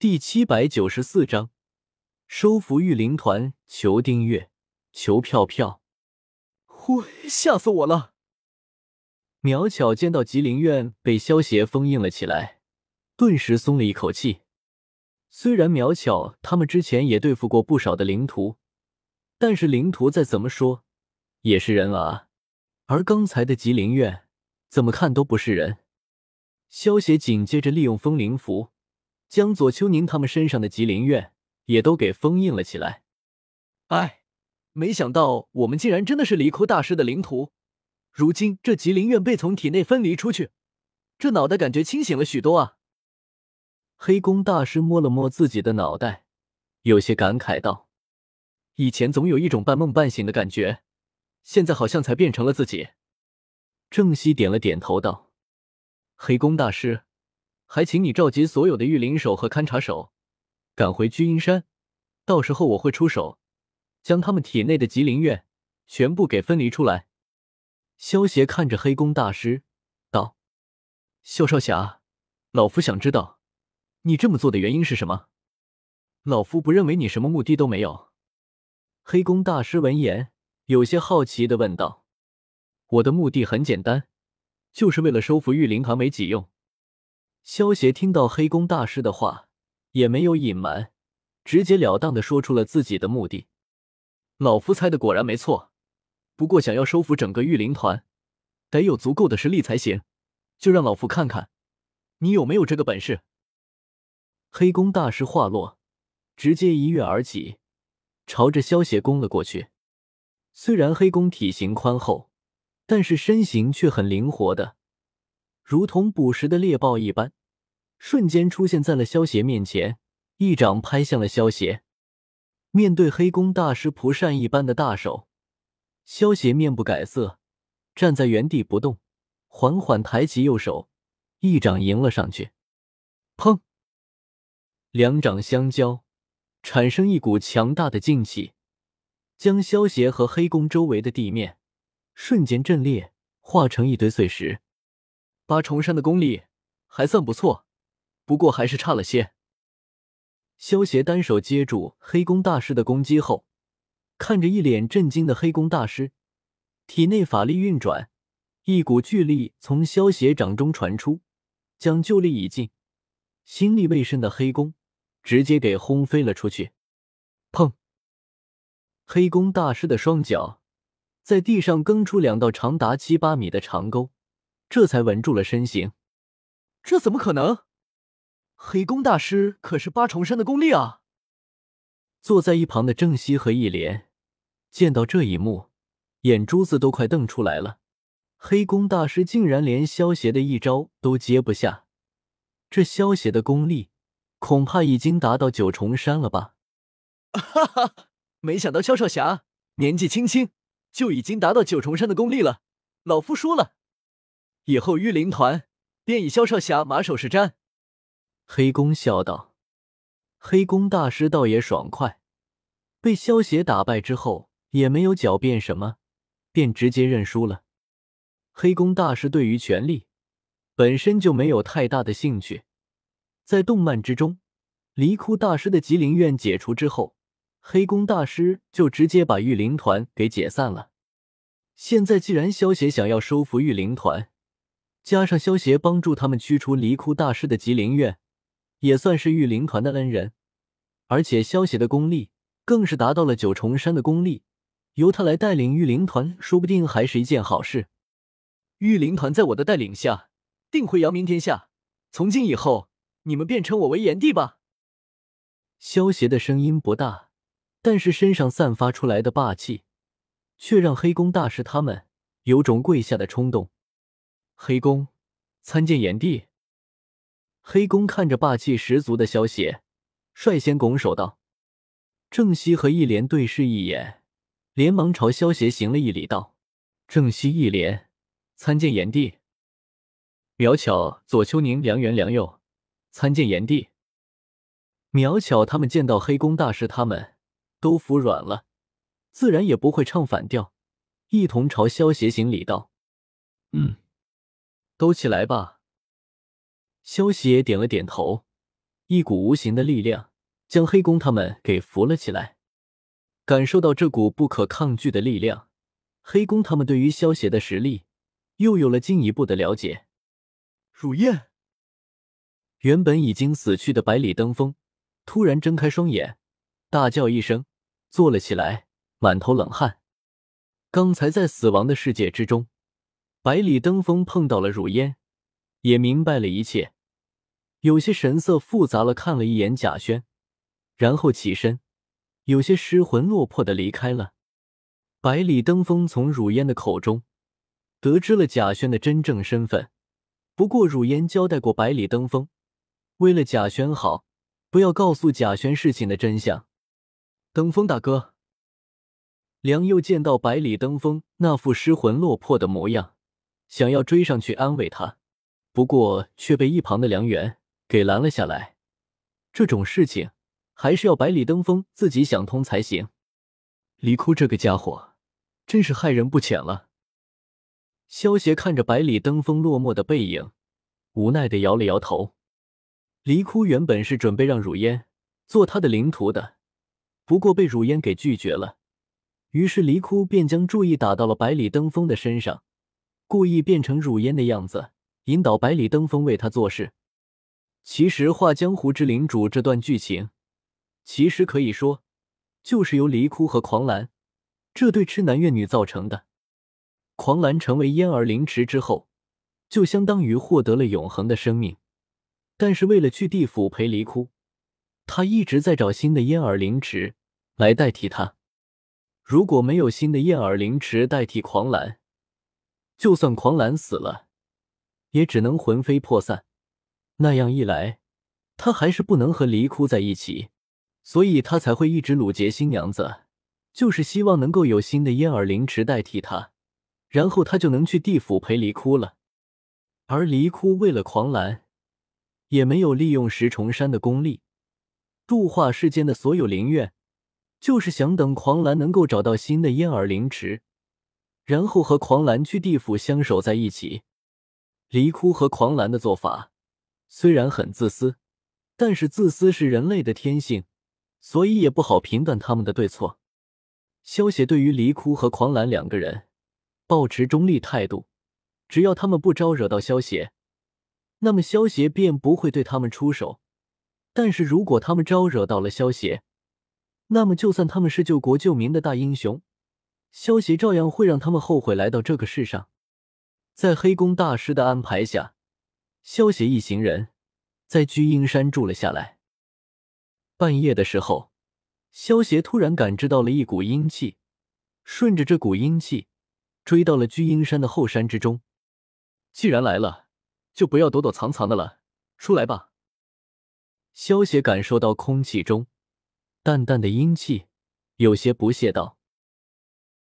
第七百九十四章，收服玉灵团，求订阅，求票票。呼，吓死我了！苗巧见到吉林院被萧协封印了起来，顿时松了一口气。虽然苗巧他们之前也对付过不少的灵徒，但是灵徒再怎么说也是人啊，而刚才的吉林院怎么看都不是人。萧协紧接着利用风灵符。将左秋宁他们身上的吉林院也都给封印了起来。哎，没想到我们竟然真的是离窟大师的灵徒。如今这吉林院被从体内分离出去，这脑袋感觉清醒了许多啊！黑宫大师摸了摸自己的脑袋，有些感慨道：“以前总有一种半梦半醒的感觉，现在好像才变成了自己。”郑熙点了点头道：“黑宫大师。”还请你召集所有的御灵手和勘察手，赶回居阴山。到时候我会出手，将他们体内的吉灵院全部给分离出来。萧协看着黑宫大师道：“萧少侠，老夫想知道，你这么做的原因是什么？老夫不认为你什么目的都没有。”黑宫大师闻言，有些好奇的问道：“我的目的很简单，就是为了收服御灵堂为己用。”萧协听到黑宫大师的话，也没有隐瞒，直截了当的说出了自己的目的。老夫猜的果然没错，不过想要收服整个御灵团，得有足够的实力才行。就让老夫看看，你有没有这个本事。黑宫大师话落，直接一跃而起，朝着萧协攻了过去。虽然黑宫体型宽厚，但是身形却很灵活的。如同捕食的猎豹一般，瞬间出现在了萧邪面前，一掌拍向了萧邪。面对黑宫大师蒲扇一般的大手，萧邪面不改色，站在原地不动，缓缓抬起右手，一掌迎了上去。砰！两掌相交，产生一股强大的劲气，将萧邪和黑宫周围的地面瞬间震裂，化成一堆碎石。八重山的功力还算不错，不过还是差了些。萧协单手接住黑宫大师的攻击后，看着一脸震惊的黑宫大师，体内法力运转，一股巨力从萧协掌中传出，将旧力已尽、心力未深的黑宫直接给轰飞了出去。砰！黑宫大师的双脚在地上耕出两道长达七八米的长沟。这才稳住了身形。这怎么可能？黑宫大师可是八重山的功力啊！坐在一旁的郑西和一莲见到这一幕，眼珠子都快瞪出来了。黑宫大师竟然连萧邪的一招都接不下，这萧邪的功力恐怕已经达到九重山了吧？哈哈，没想到萧少侠年纪轻轻就已经达到九重山的功力了。老夫输了。以后御灵团便以萧少侠马首是瞻。黑宫笑道：“黑宫大师倒也爽快，被萧邪打败之后，也没有狡辩什么，便直接认输了。黑宫大师对于权力本身就没有太大的兴趣。在动漫之中，离窟大师的吉灵院解除之后，黑宫大师就直接把御灵团给解散了。现在既然萧邪想要收服御灵团，加上萧协帮助他们驱除离窟大师的吉灵院，也算是御灵团的恩人。而且萧协的功力更是达到了九重山的功力，由他来带领御灵团，说不定还是一件好事。御灵团在我的带领下，定会扬名天下。从今以后，你们便称我为炎帝吧。萧协的声音不大，但是身上散发出来的霸气，却让黑宫大师他们有种跪下的冲动。黑宫参见炎帝。黑宫看着霸气十足的萧邪，率先拱手道：“郑西和一莲对视一眼，连忙朝萧邪行了一礼，道：‘郑西、一莲参见炎帝。’苗巧、左秋宁、梁元、梁佑参见炎帝。苗巧他们见到黑宫大师，他们都服软了，自然也不会唱反调，一同朝萧邪行礼道：‘嗯。’都起来吧。萧邪点了点头，一股无形的力量将黑宫他们给扶了起来。感受到这股不可抗拒的力量，黑宫他们对于萧邪的实力又有了进一步的了解。如烟，原本已经死去的百里登峰突然睁开双眼，大叫一声，坐了起来，满头冷汗。刚才在死亡的世界之中，百里登峰碰到了如烟，也明白了一切，有些神色复杂了，看了一眼贾轩，然后起身。有些失魂落魄的离开了。百里登峰从汝烟的口中得知了贾轩的真正身份。不过汝烟交代过百里登峰，为了贾轩好，不要告诉贾轩事情的真相。登峰大哥，梁佑见到百里登峰那副失魂落魄的模样，想要追上去安慰他，不过却被一旁的梁元给拦了下来。这种事情。还是要百里登峰自己想通才行。李哭这个家伙，真是害人不浅了。萧协看着百里登峰落寞的背影，无奈的摇了摇头。黎哭原本是准备让汝烟做他的灵徒的，不过被汝烟给拒绝了。于是黎哭便将注意打到了百里登峰的身上，故意变成汝烟的样子，引导百里登峰为他做事。其实《画江湖之领主》这段剧情。其实可以说，就是由离哭和狂澜这对痴男怨女造成的。狂澜成为燕儿灵池之后，就相当于获得了永恒的生命。但是为了去地府陪离哭，他一直在找新的燕儿灵池来代替他。如果没有新的燕儿灵池代替狂澜，就算狂澜死了，也只能魂飞魄散。那样一来，他还是不能和离哭在一起。所以他才会一直掳劫新娘子，就是希望能够有新的燕儿灵池代替他，然后他就能去地府陪离哭了。而离哭为了狂澜，也没有利用石重山的功力度化世间的所有灵院，就是想等狂澜能够找到新的燕儿灵池，然后和狂澜去地府相守在一起。离哭和狂澜的做法虽然很自私，但是自私是人类的天性。所以也不好评断他们的对错。萧协对于离哭和狂澜两个人保持中立态度，只要他们不招惹到萧协，那么萧协便不会对他们出手。但是如果他们招惹到了萧协，那么就算他们是救国救民的大英雄，萧协照样会让他们后悔来到这个世上。在黑宫大师的安排下，萧协一行人在居鹰山住了下来。半夜的时候，萧协突然感知到了一股阴气，顺着这股阴气追到了居鹰山的后山之中。既然来了，就不要躲躲藏藏的了，出来吧。萧协感受到空气中淡淡的阴气，有些不屑道。